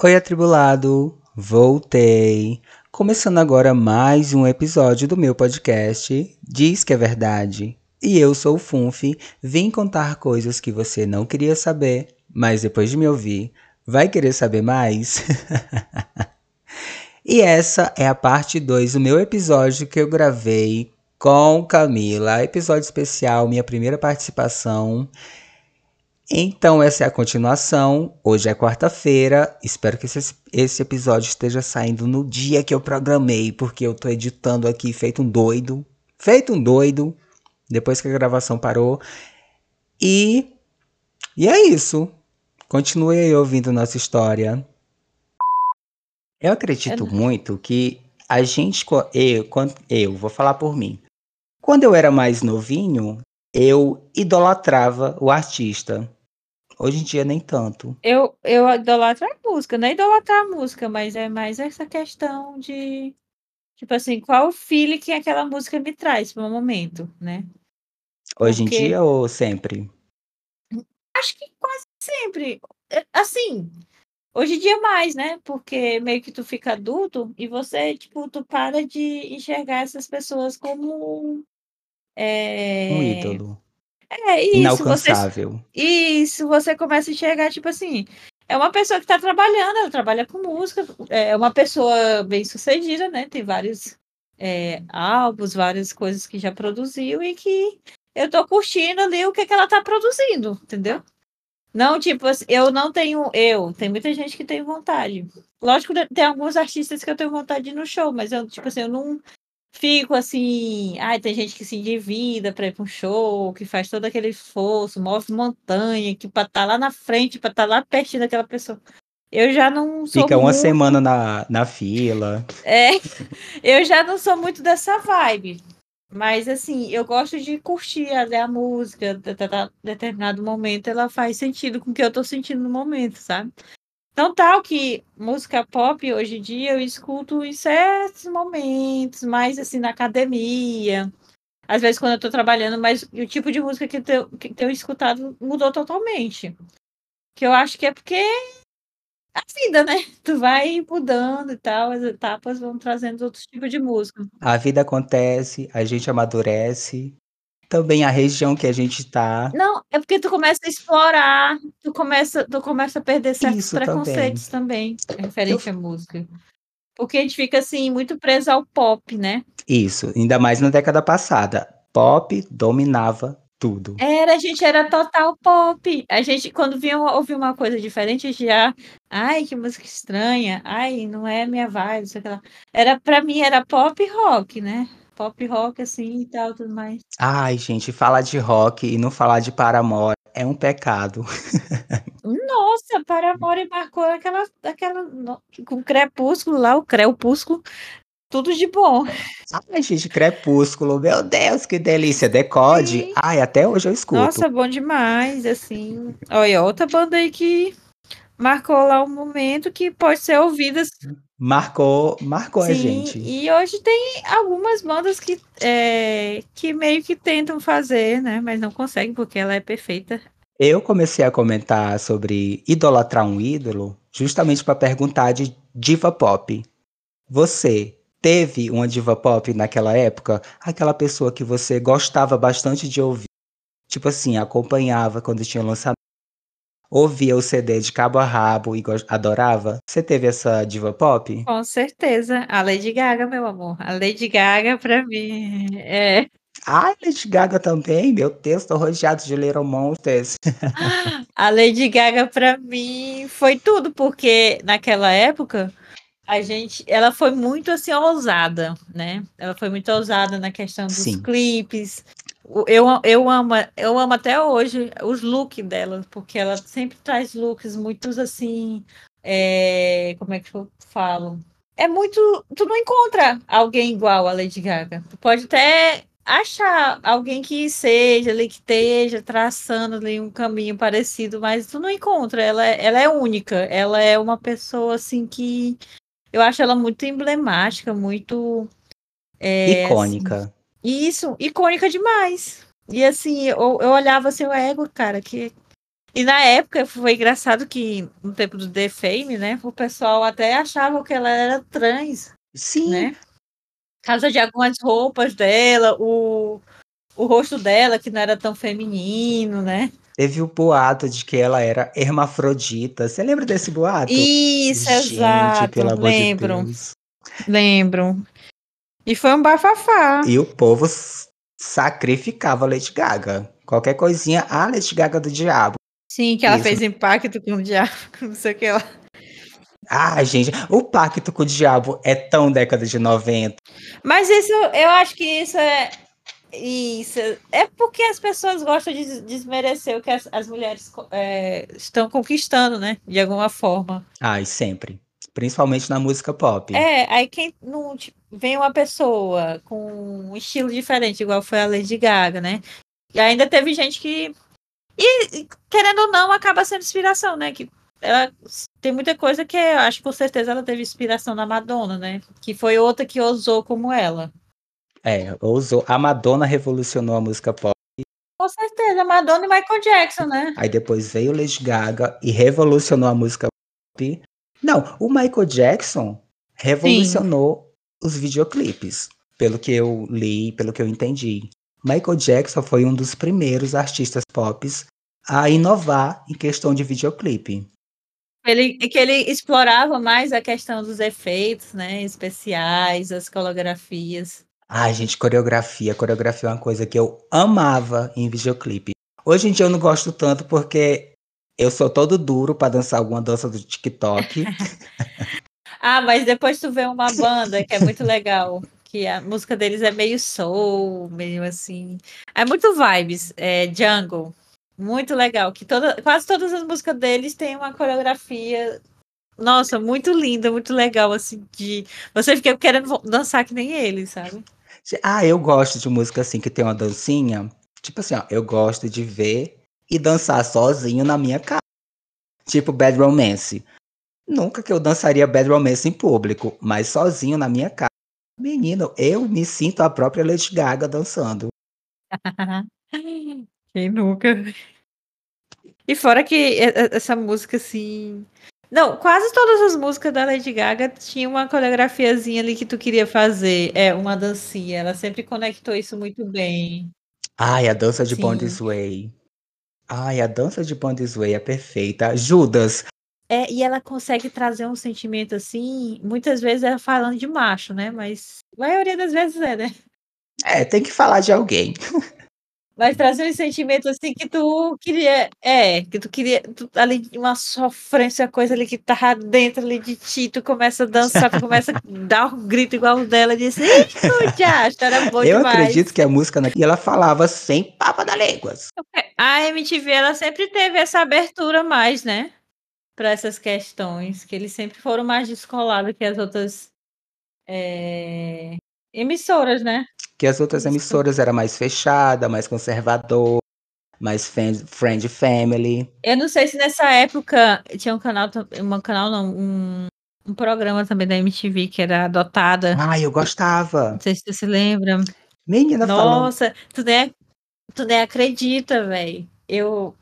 Oi, atribulado! Voltei! Começando agora mais um episódio do meu podcast Diz que é Verdade. E eu sou o Funf, vim contar coisas que você não queria saber, mas depois de me ouvir, vai querer saber mais? e essa é a parte 2 do meu episódio que eu gravei com Camila, episódio especial, minha primeira participação. Então, essa é a continuação. Hoje é quarta-feira. Espero que esse, esse, episódio esteja saindo no dia que eu programei, porque eu tô editando aqui feito um doido. Feito um doido. Depois que a gravação parou. E. E é isso. Continue aí ouvindo nossa história. Eu acredito é. muito que a gente. Eu, eu, vou falar por mim. Quando eu era mais novinho, eu idolatrava o artista. Hoje em dia nem tanto. Eu, eu idolatro a música, não é idolatrar a música, mas é mais essa questão de, tipo assim, qual o feeling que aquela música me traz para o momento, né? Hoje Porque... em dia ou sempre? Acho que quase sempre. É, assim, hoje em dia mais, né? Porque meio que tu fica adulto e você, tipo, tu para de enxergar essas pessoas como. É... Um ídolo. É isso. Inalcançável. Você, isso, você começa a enxergar, tipo assim, é uma pessoa que está trabalhando, ela trabalha com música, é uma pessoa bem sucedida, né? Tem vários é, álbuns, várias coisas que já produziu e que eu tô curtindo ali o que, que ela tá produzindo, entendeu? Não, tipo, assim, eu não tenho. Eu, tem muita gente que tem vontade. Lógico, tem alguns artistas que eu tenho vontade de ir no show, mas eu, tipo assim, eu não fico assim, ai, tem gente que se endivida para ir para um show, que faz todo aquele esforço, move montanha, que para estar tá lá na frente, para estar tá lá pertinho daquela pessoa. Eu já não sou Fica uma semana na, na fila. É, eu já não sou muito dessa vibe. Mas assim, eu gosto de curtir a, a música, de, determinado momento, ela faz sentido com o que eu tô sentindo no momento, sabe? Então, tal que música pop hoje em dia eu escuto em certos momentos, mais assim na academia. Às vezes quando eu tô trabalhando, mas o tipo de música que eu, tenho, que eu tenho escutado mudou totalmente. Que eu acho que é porque a vida, né? Tu vai mudando e tal, as etapas vão trazendo outros tipos de música. A vida acontece, a gente amadurece, também a região que a gente tá. Não, é porque tu começa a explorar, tu começa, tu começa a perder certos Isso preconceitos também, também referente Eu... à música. Porque a gente fica assim, muito preso ao pop, né? Isso, ainda mais na década passada. Pop dominava tudo. Era, a gente era total pop. A gente, quando vinha ouvir uma coisa diferente, a gente já. Ai, que música estranha. Ai, não é minha vibe, sei lá. Era, pra mim, era pop rock, né? Pop rock assim e tal, tudo mais. Ai, gente, falar de rock e não falar de Paramore é um pecado. Nossa, Paramore marcou aquela, aquela com Crepúsculo lá, o Crepúsculo, tudo de bom. Ai, gente, Crepúsculo, meu Deus, que delícia. Decode. Sim. Ai, até hoje eu escuto. Nossa, bom demais, assim. Olha, outra banda aí que marcou lá um momento que pode ser ouvida Marcou, marcou Sim, a gente. E hoje tem algumas bandas que, é, que meio que tentam fazer, né? Mas não conseguem porque ela é perfeita. Eu comecei a comentar sobre idolatrar um ídolo justamente para perguntar de diva pop. Você teve uma diva pop naquela época? Aquela pessoa que você gostava bastante de ouvir? Tipo assim, acompanhava quando tinha lançamento ouvia o CD de cabo a rabo e adorava? Você teve essa diva pop? Com certeza. A Lady Gaga, meu amor. A Lady Gaga, pra mim, é. Ai, Lady Gaga também? Meu Deus, tô rodeado de Little Monsters. a Lady Gaga, pra mim, foi tudo, porque naquela época a gente, ela foi muito assim ousada, né? Ela foi muito ousada na questão dos Sim. clipes, eu, eu, amo, eu amo até hoje os looks dela, porque ela sempre traz looks muito assim. É, como é que eu falo? É muito. Tu não encontra alguém igual a Lady Gaga. Tu pode até achar alguém que seja ali, que esteja traçando ali um caminho parecido, mas tu não encontra. Ela, ela é única. Ela é uma pessoa assim que. Eu acho ela muito emblemática, muito. É, icônica. Assim, isso, icônica demais. E assim, eu, eu olhava assim, o ego, cara, que. E na época foi engraçado que no tempo do The Fame, né? O pessoal até achava que ela era trans. Sim. Né? Por causa de algumas roupas dela, o, o rosto dela, que não era tão feminino, né? Teve o boato de que ela era hermafrodita. Você lembra desse boato? Isso, Gente, exato. Pelo amor lembro. De Deus. Lembro. E foi um bafafá. E o povo sacrificava a Lady Gaga. Qualquer coisinha, a Lady Gaga do diabo. Sim, que ela Isso. fez impacto com o diabo, não sei o que lá. Ah, gente, o pacto com o diabo é tão década de 90. Mas isso, eu acho que isso é. Isso. É porque as pessoas gostam de desmerecer o que as, as mulheres é, estão conquistando, né? De alguma forma. Ai, sempre. Principalmente na música pop. É, aí quem não. Tipo, vem uma pessoa com um estilo diferente, igual foi a Lady Gaga, né? E ainda teve gente que. E, querendo ou não, acaba sendo inspiração, né? Que ela tem muita coisa que eu acho que com certeza ela teve inspiração na Madonna, né? Que foi outra que ousou como ela. É, ousou. A Madonna revolucionou a música pop. Com certeza, Madonna e Michael Jackson, né? Aí depois veio Lady Gaga e revolucionou a música pop. Não, o Michael Jackson revolucionou Sim. os videoclipes, pelo que eu li, pelo que eu entendi. Michael Jackson foi um dos primeiros artistas pop a inovar em questão de videoclipe. Ele, que ele explorava mais a questão dos efeitos, né, especiais, as coreografias. Ai, gente, coreografia. Coreografia é uma coisa que eu amava em videoclipe. Hoje em dia eu não gosto tanto porque eu sou todo duro para dançar alguma dança do TikTok. ah, mas depois tu vê uma banda que é muito legal, que a música deles é meio soul, meio assim. É muito vibes, é jungle. Muito legal, que toda, quase todas as músicas deles têm uma coreografia, nossa, muito linda, muito legal, assim, de você fica querendo dançar que nem eles, sabe? Ah, eu gosto de música assim que tem uma dancinha. Tipo assim, ó, eu gosto de ver e dançar sozinho na minha casa. Tipo Bad Romance. Nunca que eu dançaria Bad Romance em público, mas sozinho na minha casa. Menino, eu me sinto a própria Lady Gaga dançando. Quem nunca? E fora que essa música, assim. Não, quase todas as músicas da Lady Gaga tinham uma coreografiazinha ali que tu queria fazer. É, uma dancinha. Ela sempre conectou isso muito bem. Ai, a dança de Born This Way. Ai, a dança de Born This Way é perfeita. Judas. É, e ela consegue trazer um sentimento assim, muitas vezes é falando de macho, né? Mas a maioria das vezes é, né? É, tem que falar de alguém. Mas trazer um sentimento assim que tu queria. É, que tu queria. Tu, ali, uma sofrência, coisa ali que tá dentro ali de ti, tu começa a dançar, tu começa a dar um grito igual o dela e diz: já, era bom Eu demais. acredito que a música aqui ela falava sem papa da légua. A MTV ela sempre teve essa abertura mais, né? Para essas questões, que eles sempre foram mais descolados que as outras é, emissoras, né? que as outras emissoras era mais fechada, mais conservador, mais friend, family. Eu não sei se nessa época tinha um canal, um canal não, um, um programa também da MTV que era adotada. Ah, eu gostava. Não sei se você se lembra. Menina Nossa, tu nem, tu nem acredita, velho. Eu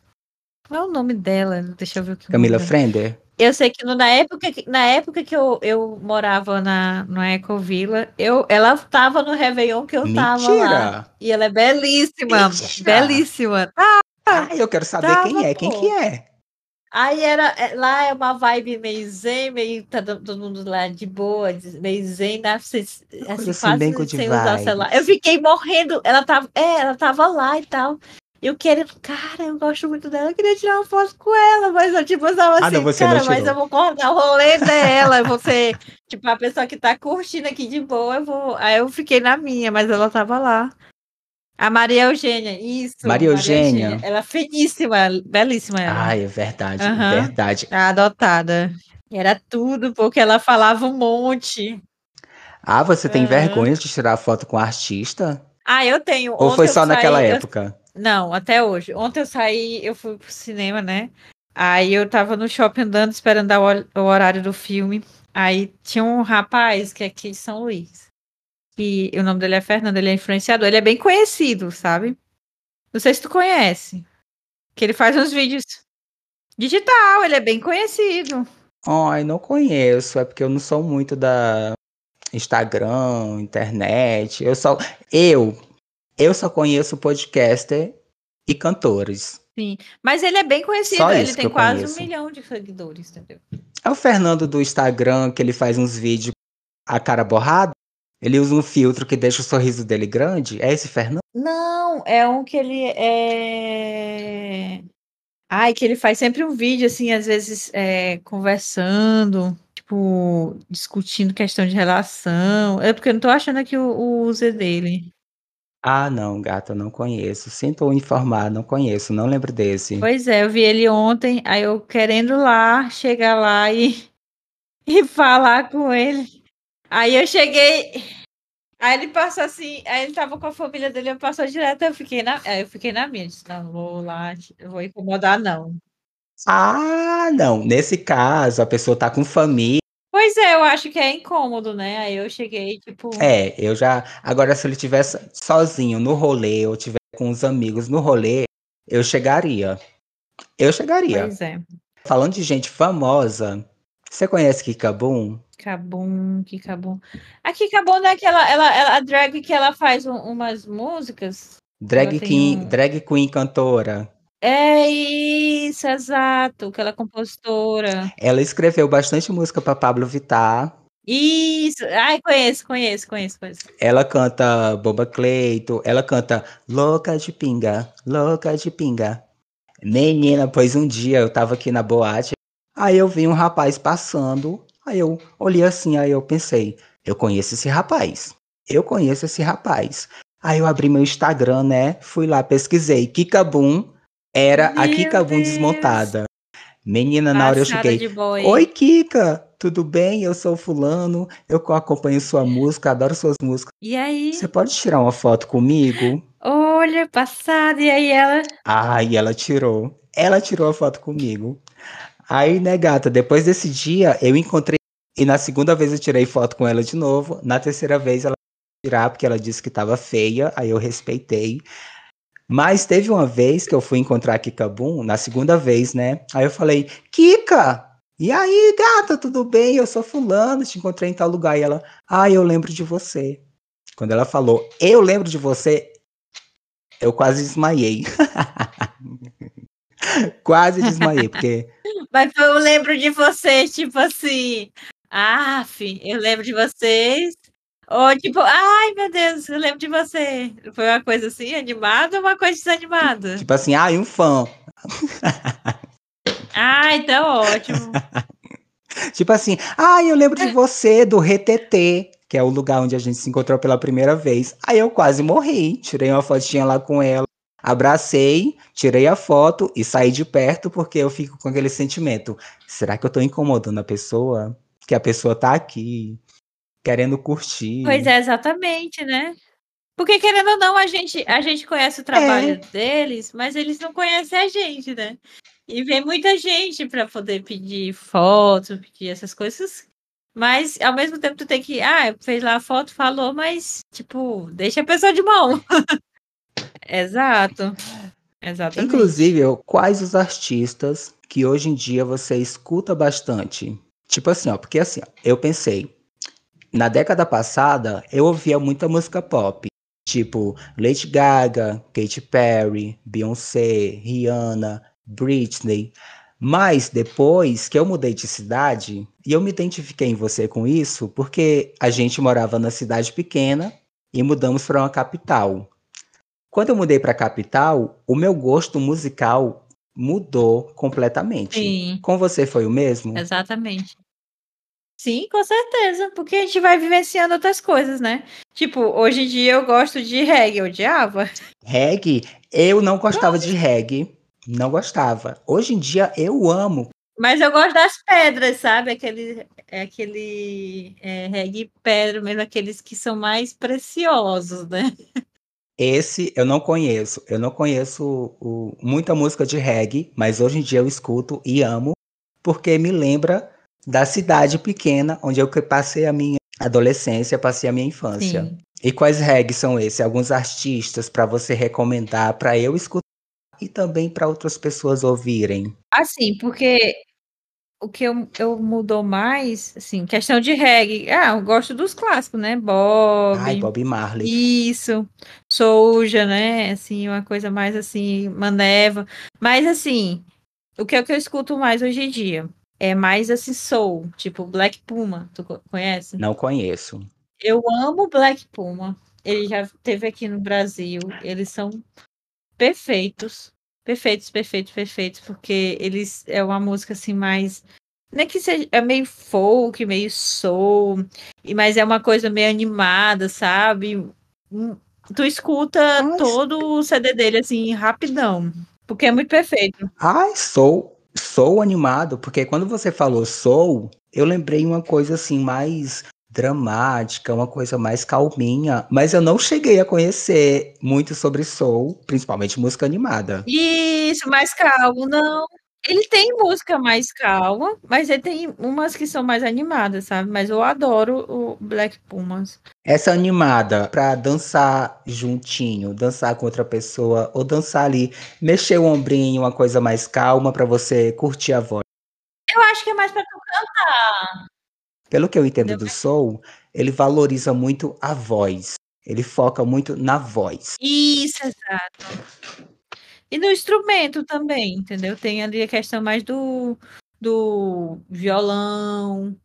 qual é o nome dela? Deixa eu ver o que. Camila Frender. Eu sei que na época, na época que eu, eu morava na, no Ecovila, eu, ela estava no Réveillon que eu Mentira. tava lá. E ela é belíssima. Mentira. Belíssima. Ah, ah, eu quero saber tava, quem é. Quem que é? Aí era, é, lá é uma vibe meio zen, meio tá todo mundo lá de boa, meio zen, né? Assim, assim, quase sem usar celular. Eu fiquei morrendo. Ela tava, é, ela tava lá e tal. Eu querendo, cara, eu gosto muito dela, eu queria tirar uma foto com ela, mas eu, tipo, eu tava ah, assim, não, cara, mas eu vou cortar o rolê dela, você, tipo, a pessoa que tá curtindo aqui de boa, eu vou. Aí eu fiquei na minha, mas ela tava lá. A Maria Eugênia, isso. Maria Eugênia. Maria Ela é finíssima, belíssima ela. Ai, é verdade, uhum. verdade. A adotada. Era tudo, porque ela falava um monte. Ah, você tem uhum. vergonha de tirar foto com artista? Ah, eu tenho. Ou Ontem foi só naquela saí, época? Não, até hoje. Ontem eu saí, eu fui pro cinema, né? Aí eu tava no shopping andando, esperando o horário do filme. Aí tinha um rapaz que é aqui de São Luís. E o nome dele é Fernando, ele é influenciador. Ele é bem conhecido, sabe? Não sei se tu conhece. Que ele faz uns vídeos. Digital, ele é bem conhecido. Ai, não conheço, é porque eu não sou muito da Instagram, internet. Eu só eu eu só conheço podcaster e cantores. Sim, mas ele é bem conhecido, só ele tem quase conheço. um milhão de seguidores, entendeu? É o Fernando do Instagram que ele faz uns vídeos a cara borrada. Ele usa um filtro que deixa o sorriso dele grande. É esse Fernando? Não, é um que ele é. Ai, que ele faz sempre um vídeo, assim, às vezes é, conversando, tipo, discutindo questão de relação. É porque eu não tô achando aqui o, o user dele. Ah, não, gata, não conheço. Sinto informar, não conheço, não lembro desse. Pois é, eu vi ele ontem, aí eu querendo lá, chegar lá e, e falar com ele. Aí eu cheguei, aí ele passou assim, aí ele tava com a família dele, eu passou direto, eu fiquei na, eu fiquei na minha, disse, não, vou lá, eu vou incomodar não. Ah, não, nesse caso, a pessoa tá com família, Pois é, eu acho que é incômodo, né? Aí eu cheguei, tipo. É, eu já. Agora, se ele tivesse sozinho no rolê, ou tiver com os amigos no rolê, eu chegaria. Eu chegaria. Pois é. Falando de gente famosa, você conhece Kikabum? Kikabum, Kikabum. A Kikabum é aquela. Ela, ela, a drag que ela faz um, umas músicas. Drag queen, um... drag queen cantora. É isso, exato, que ela é compositora. Ela escreveu bastante música para Pablo Vittar. Isso, ai, conheço, conheço, conheço, conheço. Ela canta Boba Cleito, ela canta Louca de Pinga, Louca de Pinga. Menina, pois um dia eu tava aqui na boate, aí eu vi um rapaz passando, aí eu olhei assim, aí eu pensei, eu conheço esse rapaz, eu conheço esse rapaz. Aí eu abri meu Instagram, né, fui lá, pesquisei, Kikabum, era Meu a Kika Boom desmontada. Menina, na hora eu cheguei. Oi, Kika! Tudo bem? Eu sou fulano, eu acompanho sua música, adoro suas músicas. E aí? Você pode tirar uma foto comigo? Olha, passada, e aí ela? Ah, e ela tirou. Ela tirou a foto comigo. Aí, né, gata, depois desse dia eu encontrei. E na segunda vez eu tirei foto com ela de novo. Na terceira vez ela tirar porque ela disse que estava feia. Aí eu respeitei. Mas teve uma vez que eu fui encontrar a Kika Boom, na segunda vez, né? Aí eu falei, Kika, e aí, gata, tudo bem? Eu sou fulano, te encontrei em tal lugar. E ela, ah, eu lembro de você. Quando ela falou, eu lembro de você, eu quase desmaiei. quase desmaiei, porque. Mas foi eu lembro de você, tipo assim. Ah, eu lembro de vocês. Ou tipo, ai meu Deus, eu lembro de você. Foi uma coisa assim, animada ou uma coisa desanimada? Tipo assim, ai, um fã. Ai, então ótimo. tipo assim, ai, eu lembro de você do RTT, que é o lugar onde a gente se encontrou pela primeira vez. Aí eu quase morri, tirei uma fotinha lá com ela, abracei, tirei a foto e saí de perto porque eu fico com aquele sentimento. Será que eu tô incomodando a pessoa? Que a pessoa tá aqui querendo curtir. Pois é, exatamente, né? Porque querendo ou não, a gente, a gente conhece o trabalho é. deles, mas eles não conhecem a gente, né? E vem muita gente para poder pedir foto, pedir essas coisas. Mas ao mesmo tempo tu tem que, ah, fez lá a foto, falou, mas tipo, deixa a pessoa de mão. Exato. Exatamente. Inclusive, quais os artistas que hoje em dia você escuta bastante? Tipo assim, ó, porque assim, ó, eu pensei, na década passada, eu ouvia muita música pop, tipo Lady Gaga, Katy Perry, Beyoncé, Rihanna, Britney. Mas depois que eu mudei de cidade, e eu me identifiquei em você com isso, porque a gente morava na cidade pequena e mudamos para uma capital. Quando eu mudei para a capital, o meu gosto musical mudou completamente. Sim. Com você foi o mesmo? Exatamente. Sim, com certeza, porque a gente vai vivenciando outras coisas, né? Tipo, hoje em dia eu gosto de reggae, eu odiava. Reggae? Eu não gostava de reggae, não gostava. Hoje em dia eu amo. Mas eu gosto das pedras, sabe? Aquele, é aquele é, reggae pedra, mesmo aqueles que são mais preciosos, né? Esse eu não conheço. Eu não conheço o, muita música de reggae, mas hoje em dia eu escuto e amo, porque me lembra da cidade pequena onde eu passei a minha adolescência, passei a minha infância. Sim. E quais regs são esses? Alguns artistas para você recomendar para eu escutar e também para outras pessoas ouvirem? Assim, porque o que eu, eu mudou mais, assim, questão de reggae. Ah, eu gosto dos clássicos, né? Bob. Ai, Bob Marley. Isso. Souja, né? Assim, uma coisa mais assim, maneva. Mas assim, o que é que eu escuto mais hoje em dia? É mais assim, soul, tipo Black Puma. Tu conhece? Não conheço. Eu amo Black Puma. Ele já teve aqui no Brasil. Eles são perfeitos. Perfeitos, perfeitos, perfeitos, porque eles é uma música assim mais não é que seja é meio folk, meio soul, mas é uma coisa meio animada, sabe? Hum, tu escuta Nossa. todo o CD dele assim rapidão, porque é muito perfeito. Ai, sou sou animado, porque quando você falou soul, eu lembrei uma coisa assim mais dramática, uma coisa mais calminha, mas eu não cheguei a conhecer muito sobre soul, principalmente música animada. Isso, mais calmo, não. Ele tem música mais calma, mas ele tem umas que são mais animadas, sabe? Mas eu adoro o Black Pumas. Essa animada pra dançar juntinho, dançar com outra pessoa, ou dançar ali, mexer o ombrinho, uma coisa mais calma para você curtir a voz. Eu acho que é mais pra tu cantar. Pelo que eu entendo Entendeu? do soul, ele valoriza muito a voz. Ele foca muito na voz. Isso, exato. E no instrumento também, entendeu? Tem ali a questão mais do, do violão.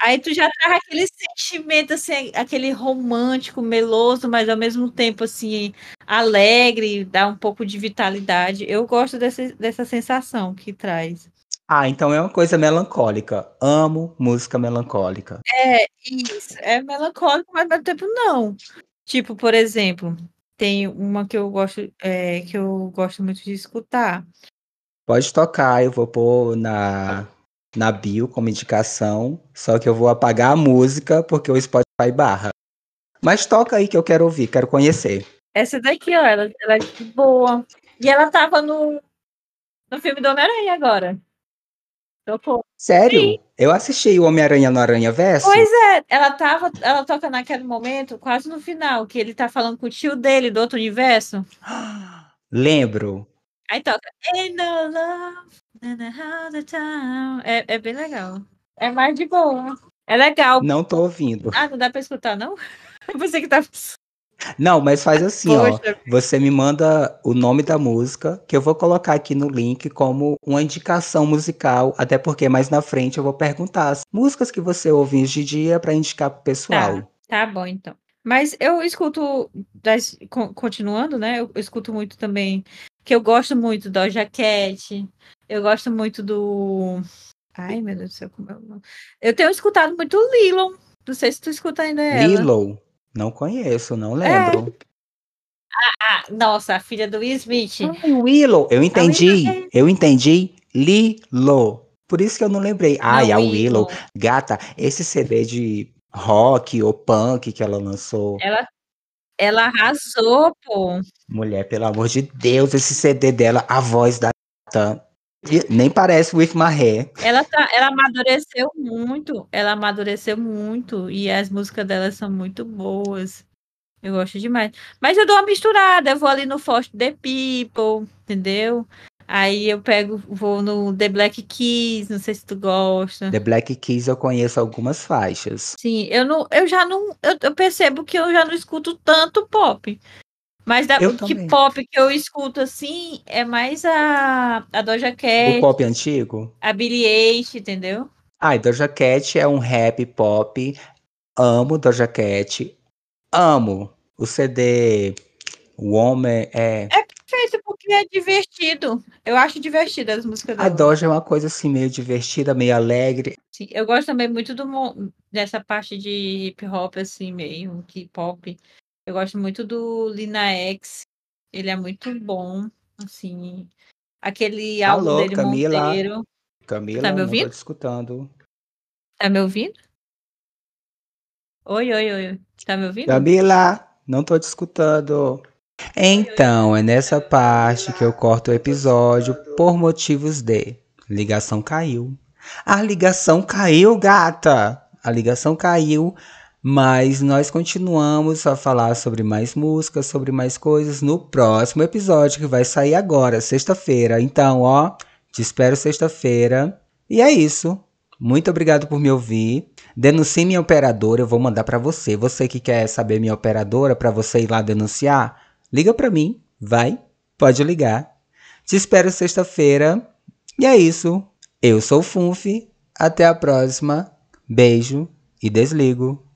Aí tu já traz aquele sentimento, assim, aquele romântico, meloso, mas ao mesmo tempo, assim, alegre, dá um pouco de vitalidade. Eu gosto dessa, dessa sensação que traz. Ah, então é uma coisa melancólica. Amo música melancólica. É, isso. É melancólico, mas ao mesmo tempo não. Tipo, por exemplo, tem uma que eu gosto, é, que eu gosto muito de escutar. Pode tocar, eu vou pôr na, na bio como indicação, só que eu vou apagar a música porque o Spotify barra. Mas toca aí que eu quero ouvir, quero conhecer. Essa daqui, ó, ela, ela é boa. E ela tava no, no filme do Homem-Aranha agora. Tocou. Sério? Sim. Eu assisti o Homem-Aranha no Aranha Verso. Pois é, ela tava, ela toca naquele momento, quase no final, que ele tá falando com o tio dele do outro universo. Lembro. Aí toca Ain't no love, é, é bem legal. É mais de boa. É legal. Não tô ouvindo. Ah, não dá pra escutar, não? Você que tá não, mas faz assim, Poxa. ó. Você me manda o nome da música, que eu vou colocar aqui no link como uma indicação musical, até porque mais na frente eu vou perguntar as músicas que você ouve hoje em dia para indicar pro pessoal. Tá, tá bom, então. Mas eu escuto, das, continuando, né? Eu escuto muito também, que eu gosto muito do Cat, eu gosto muito do... Ai, meu Deus do céu, como é eu... Eu tenho escutado muito Lilo, não sei se tu escuta ainda ela. Lilo? Não conheço, não lembro. É. Ah, ah, nossa, a filha do Will Smith. Ai, Willow. Eu entendi. É. Eu entendi. Lilo. Por isso que eu não lembrei. Ai, a Willow. Willow. Gata, esse CD de rock ou punk que ela lançou. Ela, ela arrasou, pô. Mulher, pelo amor de Deus, esse CD dela, a voz da gata nem parece With My Hair. Ela, tá, ela amadureceu muito. Ela amadureceu muito. E as músicas dela são muito boas. Eu gosto demais. Mas eu dou uma misturada. Eu vou ali no Forte The People, entendeu? Aí eu pego, vou no The Black Keys, não sei se tu gosta. The Black Keys eu conheço algumas faixas. Sim, eu não, eu já não, eu, eu percebo que eu já não escuto tanto pop. Mas da, o que pop que eu escuto assim é mais a, a Doja Cat. O pop antigo? A Billie Eilish, entendeu? Ah, Doja Cat é um rap pop. Amo Doja Cat. Amo o CD. O homem é. É perfeito porque é divertido. Eu acho divertido as músicas dela. A Doja é uma coisa assim meio divertida, meio alegre. Sim, eu gosto também muito do dessa parte de hip hop assim meio que pop. Eu gosto muito do Lina X. Ele é muito bom, assim. Aquele álbum dele Camila. Monteiro. Camila, tá me ouvindo? Não tô escutando. Tá me ouvindo? Oi, oi, oi. Tá me ouvindo? Camila, não tô te escutando. Então, é nessa parte que eu corto o episódio por motivos de ligação caiu. A ligação caiu, gata. A ligação caiu Mas nós continuamos a falar sobre mais músicas, sobre mais coisas no próximo episódio que vai sair agora, sexta-feira. Então, ó, te espero sexta-feira. E é isso. Muito obrigado por me ouvir. Denuncie minha operadora, eu vou mandar para você. Você que quer saber minha operadora para você ir lá denunciar, liga para mim, vai, pode ligar. Te espero sexta-feira. E é isso. Eu sou o Funf. Até a próxima. Beijo e desligo.